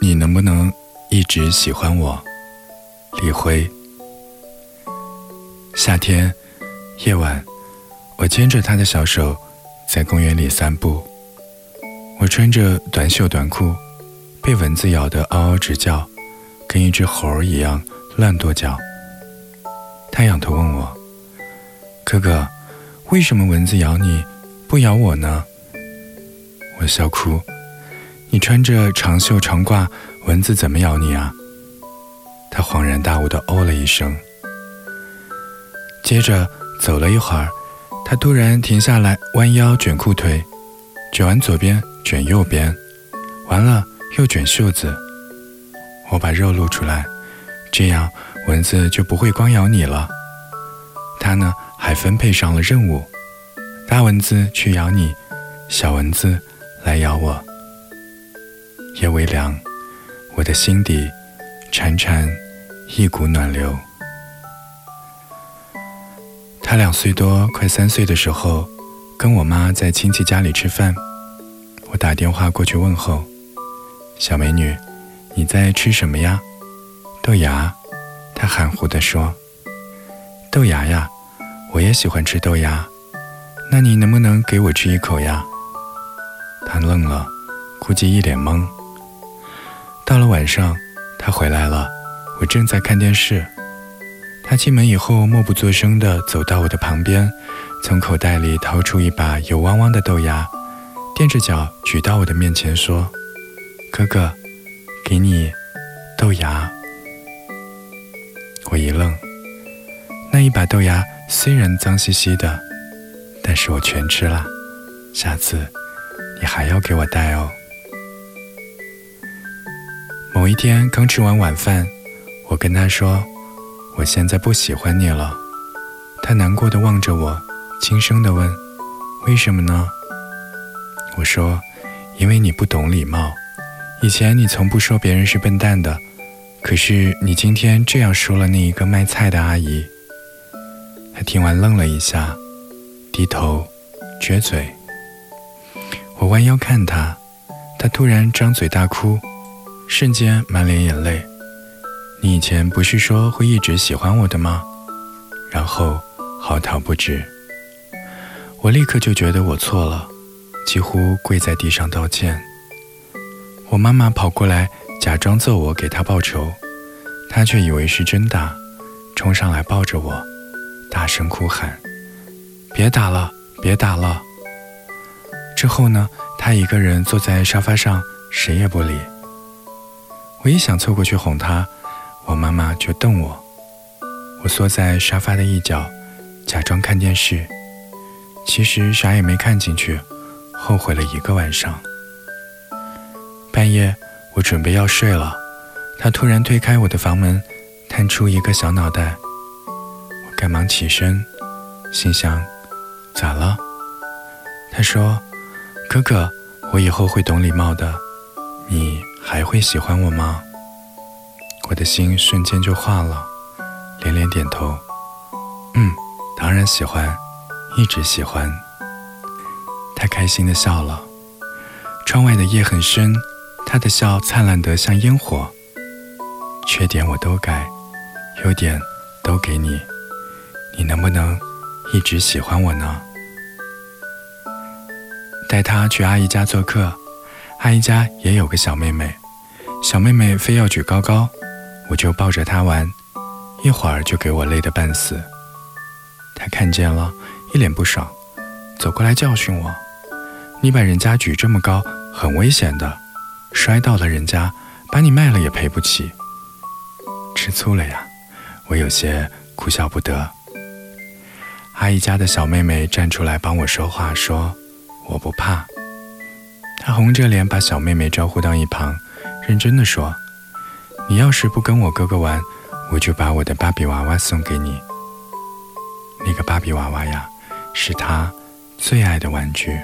你能不能一直喜欢我？李辉。夏天夜晚，我牵着他的小手，在公园里散步。我穿着短袖短裤，被蚊子咬得嗷嗷直叫，跟一只猴儿一样乱跺脚。他仰头问我：“哥哥，为什么蚊子咬你，不咬我呢？”我笑哭：“你穿着长袖长褂，蚊子怎么咬你啊？”他恍然大悟地哦了一声。接着走了一会儿，他突然停下来，弯腰卷裤腿，卷完左边，卷右边，完了又卷袖子。我把肉露出来，这样蚊子就不会光咬你了。他呢，还分配上了任务：大蚊子去咬你，小蚊子来咬我。夜微凉，我的心底潺潺一股暖流。他两岁多，快三岁的时候，跟我妈在亲戚家里吃饭。我打电话过去问候：“小美女，你在吃什么呀？”豆芽，他含糊地说：“豆芽呀，我也喜欢吃豆芽。那你能不能给我吃一口呀？”他愣了，估计一脸懵。到了晚上，他回来了，我正在看电视。他进门以后，默不作声地走到我的旁边，从口袋里掏出一把油汪汪的豆芽，垫着脚举到我的面前说：“哥哥，给你豆芽。”我一愣，那一把豆芽虽然脏兮兮的，但是我全吃了。下次你还要给我带哦。某一天刚吃完晚饭，我跟他说。我现在不喜欢你了，他难过的望着我，轻声的问：“为什么呢？”我说：“因为你不懂礼貌。以前你从不说别人是笨蛋的，可是你今天这样说了那一个卖菜的阿姨。”他听完愣了一下，低头，撅嘴。我弯腰看他，他突然张嘴大哭，瞬间满脸眼泪。你以前不是说会一直喜欢我的吗？然后嚎啕不止。我立刻就觉得我错了，几乎跪在地上道歉。我妈妈跑过来，假装揍我给她报仇，她却以为是真的，冲上来抱着我，大声哭喊：“别打了，别打了！”之后呢，她一个人坐在沙发上，谁也不理。我一想凑过去哄她。我妈妈就瞪我，我缩在沙发的一角，假装看电视，其实啥也没看进去，后悔了一个晚上。半夜，我准备要睡了，他突然推开我的房门，探出一个小脑袋，我赶忙起身，心想：咋了？他说：“哥哥，我以后会懂礼貌的，你还会喜欢我吗？”我的心瞬间就化了，连连点头。嗯，当然喜欢，一直喜欢。他开心的笑了。窗外的夜很深，他的笑灿烂得像烟火。缺点我都改，优点都给你，你能不能一直喜欢我呢？带他去阿姨家做客，阿姨家也有个小妹妹，小妹妹非要举高高。我就抱着她玩，一会儿就给我累得半死。她看见了，一脸不爽，走过来教训我：“你把人家举这么高，很危险的，摔到了人家，把你卖了也赔不起。”吃醋了呀？我有些哭笑不得。阿姨家的小妹妹站出来帮我说话，说：“我不怕。”他红着脸把小妹妹招呼到一旁，认真的说。你要是不跟我哥哥玩，我就把我的芭比娃娃送给你。那个芭比娃娃呀，是他最爱的玩具。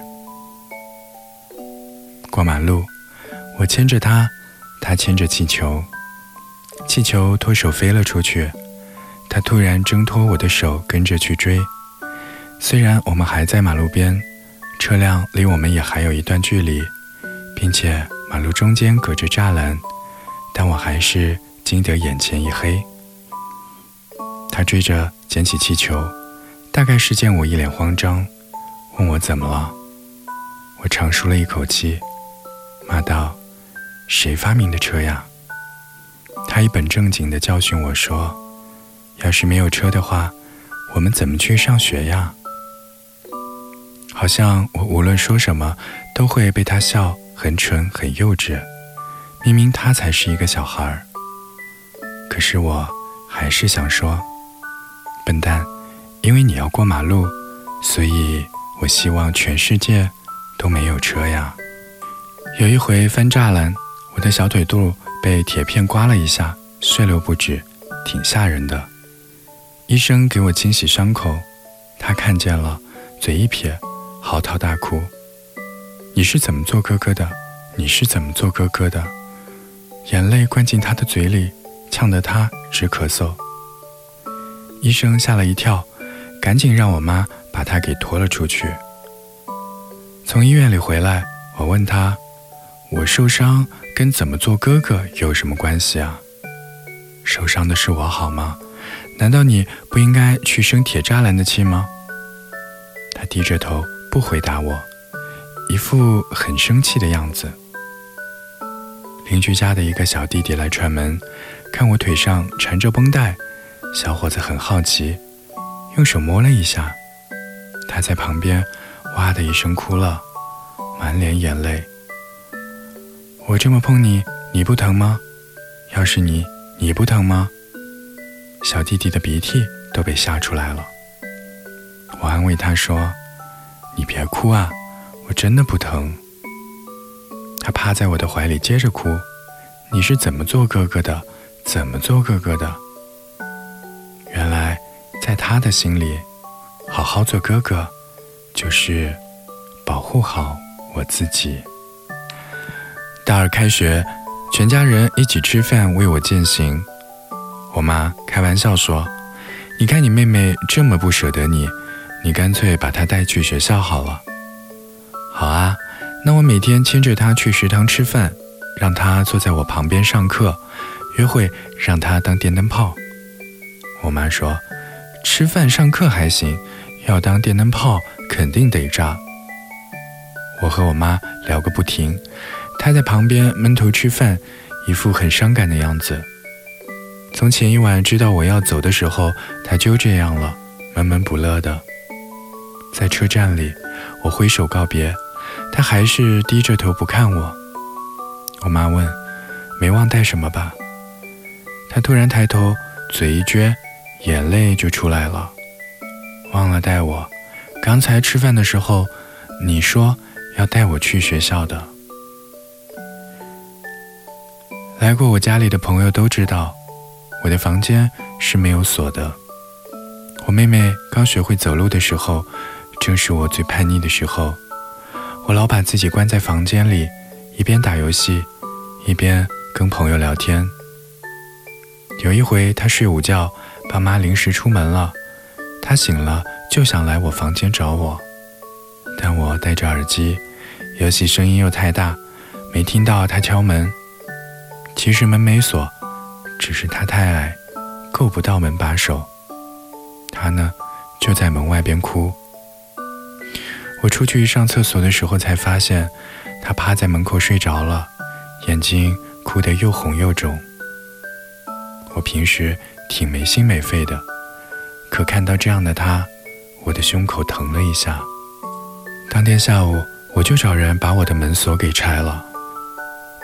过马路，我牵着他，他牵着气球，气球脱手飞了出去，他突然挣脱我的手，跟着去追。虽然我们还在马路边，车辆离我们也还有一段距离，并且马路中间隔着栅栏。但我还是惊得眼前一黑。他追着捡起气球，大概是见我一脸慌张，问我怎么了。我长舒了一口气，骂道：“谁发明的车呀？”他一本正经地教训我说：“要是没有车的话，我们怎么去上学呀？”好像我无论说什么都会被他笑，很蠢，很幼稚。明明他才是一个小孩儿，可是我还是想说：“笨蛋，因为你要过马路，所以我希望全世界都没有车呀。”有一回翻栅栏，我的小腿肚被铁片刮了一下，血流不止，挺吓人的。医生给我清洗伤口，他看见了，嘴一撇。嚎啕大哭，你是怎么做哥哥的？你是怎么做哥哥的？眼泪灌进他的嘴里，呛得他直咳嗽。医生吓了一跳，赶紧让我妈把他给拖了出去。从医院里回来，我问他：“我受伤跟怎么做哥哥有什么关系啊？受伤的是我好吗？难道你不应该去生铁栅栏的气吗？”他低着头。不回答我，一副很生气的样子。邻居家的一个小弟弟来串门，看我腿上缠着绷带，小伙子很好奇，用手摸了一下。他在旁边哇的一声哭了，满脸眼泪。我这么碰你，你不疼吗？要是你，你不疼吗？小弟弟的鼻涕都被吓出来了。我安慰他说。你别哭啊，我真的不疼。他趴在我的怀里接着哭。你是怎么做哥哥的？怎么做哥哥的？原来，在他的心里，好好做哥哥，就是保护好我自己。大二开学，全家人一起吃饭为我践行。我妈开玩笑说：“你看你妹妹这么不舍得你。”你干脆把她带去学校好了。那我每天牵着他去食堂吃饭，让他坐在我旁边上课，约会让他当电灯泡。我妈说，吃饭上课还行，要当电灯泡肯定得炸。我和我妈聊个不停，她在旁边闷头吃饭，一副很伤感的样子。从前一晚知道我要走的时候，她就这样了，闷闷不乐的。在车站里，我挥手告别，他还是低着头不看我。我妈问：“没忘带什么吧？”他突然抬头，嘴一撅，眼泪就出来了。忘了带我。刚才吃饭的时候，你说要带我去学校的。来过我家里的朋友都知道，我的房间是没有锁的。我妹妹刚学会走路的时候。正是我最叛逆的时候，我老把自己关在房间里，一边打游戏，一边跟朋友聊天。有一回，他睡午觉，爸妈临时出门了，他醒了就想来我房间找我，但我戴着耳机，游戏声音又太大，没听到他敲门。其实门没锁，只是他太矮，够不到门把手。他呢，就在门外边哭。我出去上厕所的时候，才发现他趴在门口睡着了，眼睛哭得又红又肿。我平时挺没心没肺的，可看到这样的他，我的胸口疼了一下。当天下午，我就找人把我的门锁给拆了，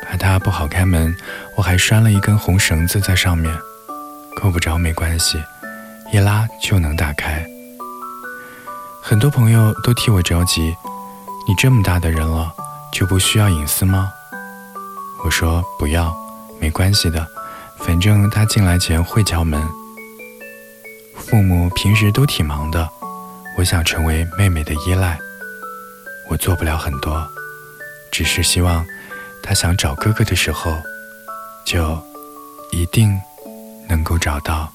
怕他不好开门，我还拴了一根红绳子在上面，够不着没关系，一拉就能打开。很多朋友都替我着急，你这么大的人了，就不需要隐私吗？我说不要，没关系的，反正他进来前会敲门。父母平时都挺忙的，我想成为妹妹的依赖，我做不了很多，只是希望他想找哥哥的时候，就一定能够找到。